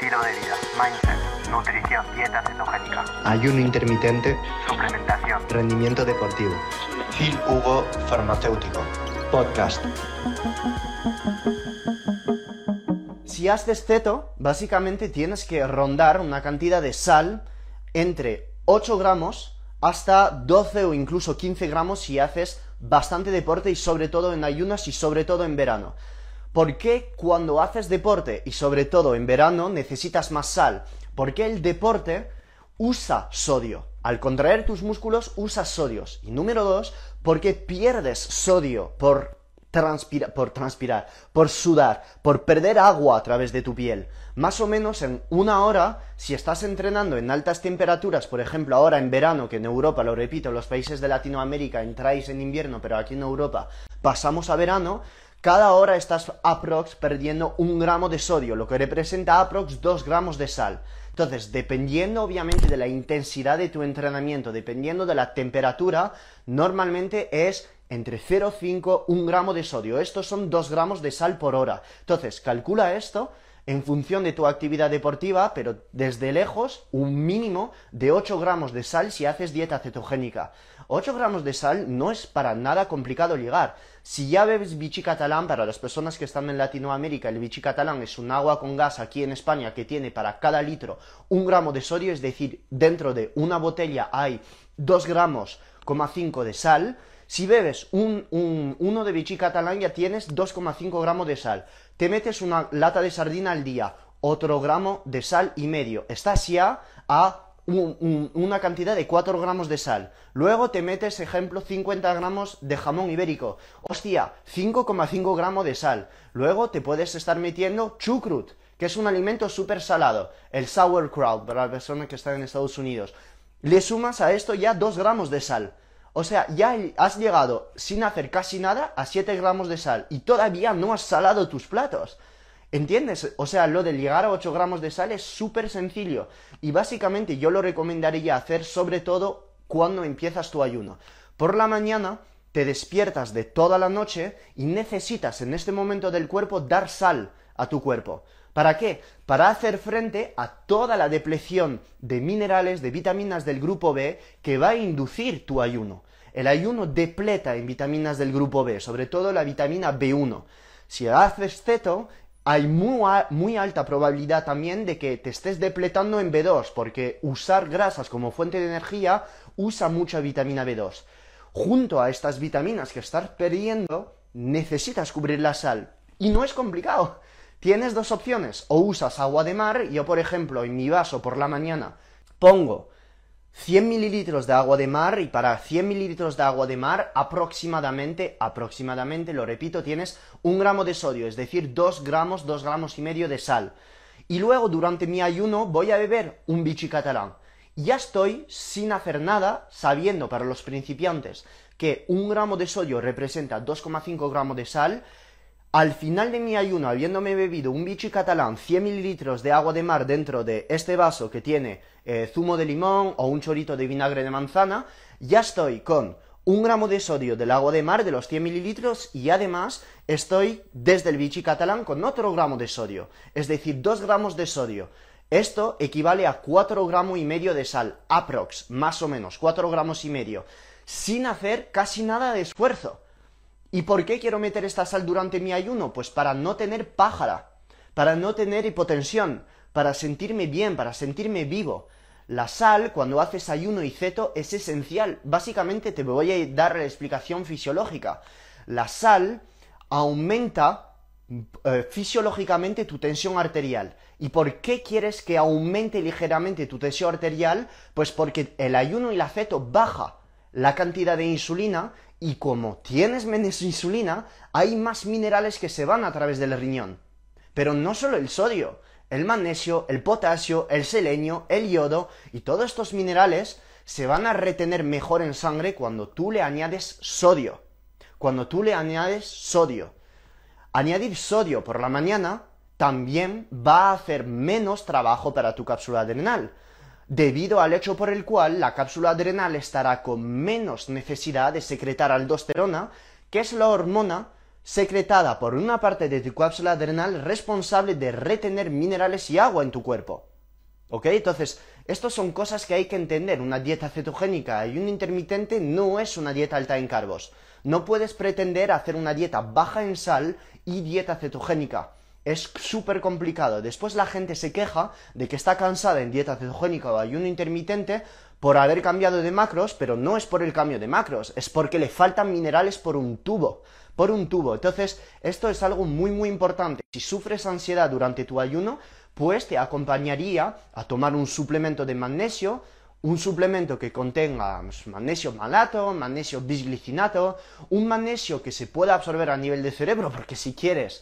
estilo de vida, mindset, nutrición, dieta cetogénica, ayuno intermitente, suplementación. rendimiento deportivo. Phil Hugo Farmacéutico. Podcast. Si haces ceto, básicamente tienes que rondar una cantidad de sal entre 8 gramos hasta 12 o incluso 15 gramos si haces bastante deporte y sobre todo en ayunas y sobre todo en verano. ¿Por qué cuando haces deporte y sobre todo en verano necesitas más sal? Porque el deporte usa sodio. Al contraer tus músculos usas sodios. Y número dos, porque pierdes sodio por, por transpirar, por sudar, por perder agua a través de tu piel. Más o menos en una hora, si estás entrenando en altas temperaturas, por ejemplo ahora en verano, que en Europa, lo repito, los países de Latinoamérica entráis en invierno, pero aquí en Europa pasamos a verano, cada hora estás aprox perdiendo un gramo de sodio, lo que representa aprox 2 gramos de sal. Entonces, dependiendo obviamente de la intensidad de tu entrenamiento, dependiendo de la temperatura, normalmente es entre 0,5 1 gramo de sodio. Estos son 2 gramos de sal por hora. Entonces, calcula esto en función de tu actividad deportiva, pero desde lejos, un mínimo de 8 gramos de sal si haces dieta cetogénica. 8 gramos de sal no es para nada complicado llegar. Si ya bebes bichi catalán, para las personas que están en Latinoamérica, el bichi catalán es un agua con gas aquí en España que tiene para cada litro un gramo de sodio, es decir, dentro de una botella hay 2 gramos, 5 de sal. Si bebes un, un- uno de bichi catalán ya tienes 2,5 gramos de sal. Te metes una lata de sardina al día, otro gramo de sal y medio. Estás ya a un- un- una cantidad de 4 gramos de sal. Luego te metes, ejemplo, 50 gramos de jamón ibérico. Hostia, 5,5 gramos de sal. Luego te puedes estar metiendo chucrut, que es un alimento súper salado. El sauerkraut, para las personas que están en Estados Unidos. Le sumas a esto ya 2 gramos de sal. O sea, ya has llegado sin hacer casi nada a 7 gramos de sal y todavía no has salado tus platos. ¿Entiendes? O sea, lo de llegar a 8 gramos de sal es súper sencillo. Y básicamente yo lo recomendaría hacer sobre todo cuando empiezas tu ayuno. Por la mañana te despiertas de toda la noche y necesitas en este momento del cuerpo dar sal a tu cuerpo. ¿Para qué? Para hacer frente a toda la depleción de minerales, de vitaminas del grupo B que va a inducir tu ayuno. El ayuno depleta en vitaminas del grupo B, sobre todo la vitamina B1. Si haces ceto, hay muy, muy alta probabilidad también de que te estés depletando en B2, porque usar grasas como fuente de energía usa mucha vitamina B2. Junto a estas vitaminas que estás perdiendo, necesitas cubrir la sal. Y no es complicado. Tienes dos opciones. O usas agua de mar, yo por ejemplo en mi vaso por la mañana pongo 100 mililitros de agua de mar y para 100 mililitros de agua de mar aproximadamente, aproximadamente, lo repito, tienes un gramo de sodio, es decir, 2 gramos, 2 gramos y medio de sal. Y luego durante mi ayuno voy a beber un bichi catalán. Ya estoy sin hacer nada, sabiendo para los principiantes que un gramo de sodio representa 2,5 gramos de sal, al final de mi ayuno, habiéndome bebido un bichi catalán, 100 mililitros de agua de mar dentro de este vaso que tiene eh, zumo de limón o un chorrito de vinagre de manzana, ya estoy con un gramo de sodio del agua de mar de los 100 mililitros y además estoy desde el bichi catalán con otro gramo de sodio, es decir, 2 gramos de sodio. Esto equivale a 4 gramos y medio de sal, aprox, más o menos, 4 gramos y medio, sin hacer casi nada de esfuerzo. ¿Y por qué quiero meter esta sal durante mi ayuno? Pues para no tener pájara, para no tener hipotensión, para sentirme bien, para sentirme vivo. La sal, cuando haces ayuno y ceto, es esencial. Básicamente te voy a dar la explicación fisiológica. La sal aumenta eh, fisiológicamente tu tensión arterial. ¿Y por qué quieres que aumente ligeramente tu tensión arterial? Pues porque el ayuno y la ceto baja la cantidad de insulina y como tienes menos insulina, hay más minerales que se van a través del riñón. Pero no solo el sodio, el magnesio, el potasio, el selenio, el yodo y todos estos minerales se van a retener mejor en sangre cuando tú le añades sodio. Cuando tú le añades sodio. Añadir sodio por la mañana también va a hacer menos trabajo para tu cápsula adrenal, debido al hecho por el cual la cápsula adrenal estará con menos necesidad de secretar aldosterona, que es la hormona secretada por una parte de tu cápsula adrenal responsable de retener minerales y agua en tu cuerpo. ¿Ok? Entonces, estas son cosas que hay que entender. Una dieta cetogénica y un intermitente no es una dieta alta en carbos. No puedes pretender hacer una dieta baja en sal y dieta cetogénica. Es súper complicado. Después la gente se queja de que está cansada en dieta cetogénica o ayuno intermitente por haber cambiado de macros, pero no es por el cambio de macros, es porque le faltan minerales por un tubo por un tubo. Entonces, esto es algo muy muy importante. Si sufres ansiedad durante tu ayuno, pues te acompañaría a tomar un suplemento de magnesio, un suplemento que contenga pues, magnesio malato, magnesio bisglicinato, un magnesio que se pueda absorber a nivel de cerebro, porque si quieres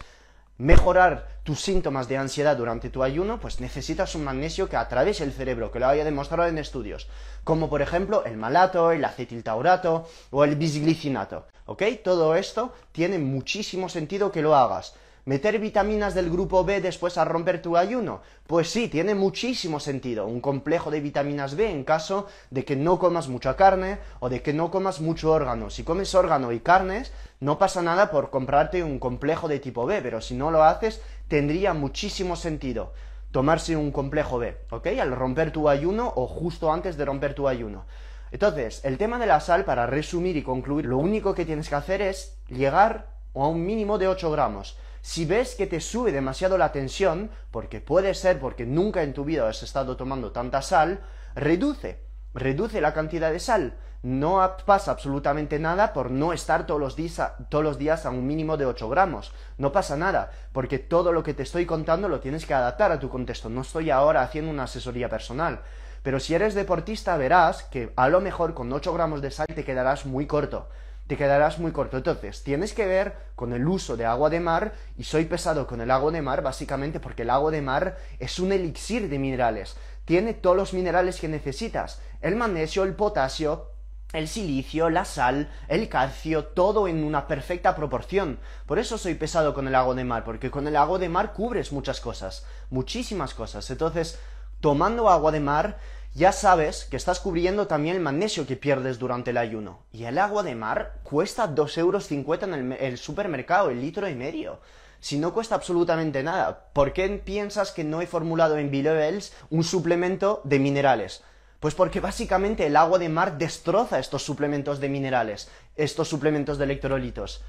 mejorar tus síntomas de ansiedad durante tu ayuno, pues necesitas un magnesio que atraviese el cerebro, que lo haya demostrado en estudios, como por ejemplo el malato, el acetiltaurato o el bisglicinato. ¿Ok? Todo esto tiene muchísimo sentido que lo hagas. ¿Meter vitaminas del grupo B después a romper tu ayuno? Pues sí, tiene muchísimo sentido. Un complejo de vitaminas B en caso de que no comas mucha carne o de que no comas mucho órgano. Si comes órgano y carnes, no pasa nada por comprarte un complejo de tipo B, pero si no lo haces, tendría muchísimo sentido tomarse un complejo B, ¿ok? Al romper tu ayuno o justo antes de romper tu ayuno. Entonces, el tema de la sal, para resumir y concluir, lo único que tienes que hacer es llegar a un mínimo de 8 gramos. Si ves que te sube demasiado la tensión, porque puede ser porque nunca en tu vida has estado tomando tanta sal, reduce, reduce la cantidad de sal. No pasa absolutamente nada por no estar todos los, días, todos los días a un mínimo de 8 gramos. No pasa nada, porque todo lo que te estoy contando lo tienes que adaptar a tu contexto. No estoy ahora haciendo una asesoría personal. Pero si eres deportista verás que a lo mejor con 8 gramos de sal te quedarás muy corto te quedarás muy corto. Entonces, tienes que ver con el uso de agua de mar, y soy pesado con el agua de mar básicamente porque el agua de mar es un elixir de minerales. Tiene todos los minerales que necesitas. El magnesio, el potasio, el silicio, la sal, el calcio, todo en una perfecta proporción. Por eso soy pesado con el agua de mar, porque con el agua de mar cubres muchas cosas, muchísimas cosas. Entonces, tomando agua de mar, ya sabes que estás cubriendo también el magnesio que pierdes durante el ayuno. Y el agua de mar cuesta 2,50 euros en el, supermercado, el litro y medio. Si no cuesta absolutamente nada, ¿por qué piensas que no he formulado en B-Levels un suplemento de minerales? Pues porque básicamente el agua de mar destroza estos suplementos de minerales, estos suplementos de electrolitos.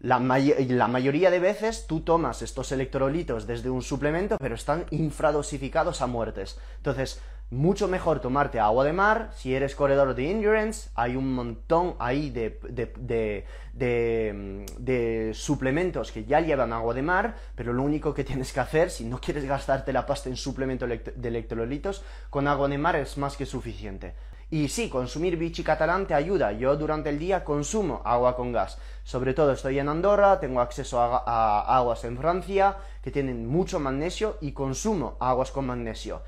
La, la, mayoría de veces tú tomas estos electrolitos desde un suplemento, pero están infradosificados a muertes. Entonces, mucho mejor tomarte agua de mar. Si eres corredor de endurance, hay un montón ahí de, de, de, suplementos que ya llevan agua de mar, pero lo único que tienes que hacer, si no quieres gastarte la pasta en suplemento de electrolitos, con agua de mar es más que suficiente. Y sí, consumir bichi catalán te ayuda. Yo durante el día consumo agua con gas. Sobre todo estoy en Andorra, tengo acceso a aguas en Francia que tienen mucho magnesio y consumo aguas con magnesio.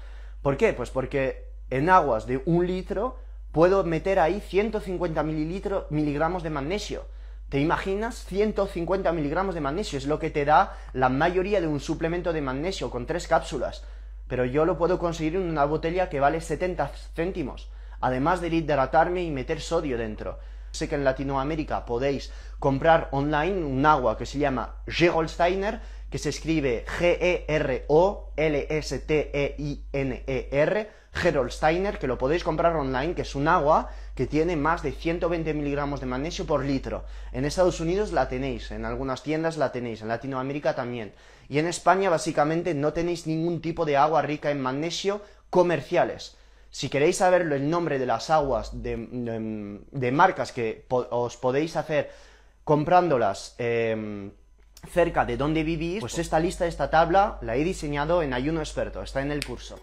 ¿Por qué? Pues porque en aguas de un litro puedo meter ahí 150 miligramos de magnesio. ¿Te imaginas? 150 miligramos de magnesio es lo que te da la mayoría de un suplemento de magnesio con tres cápsulas. Pero yo lo puedo conseguir en una botella que vale 70 céntimos, además de hidratarme y meter sodio dentro. Sé que en Latinoamérica podéis comprar online un agua que se llama Gerolsteiner, que se escribe G-E-R-O-L-S-T-E-I-N-E-R, Gerolsteiner, que lo podéis comprar online, que es un agua que tiene más de 120 miligramos de magnesio por litro. En Estados Unidos la tenéis, en algunas tiendas la tenéis, en Latinoamérica también. Y en España básicamente no tenéis ningún tipo de agua rica en magnesio comerciales. Si queréis saber el nombre de las aguas de, marcas que os podéis hacer comprándolas, em, cerca de donde vivís, pues esta lista, esta tabla, la he diseñado en Ayuno Experto, está en el curso.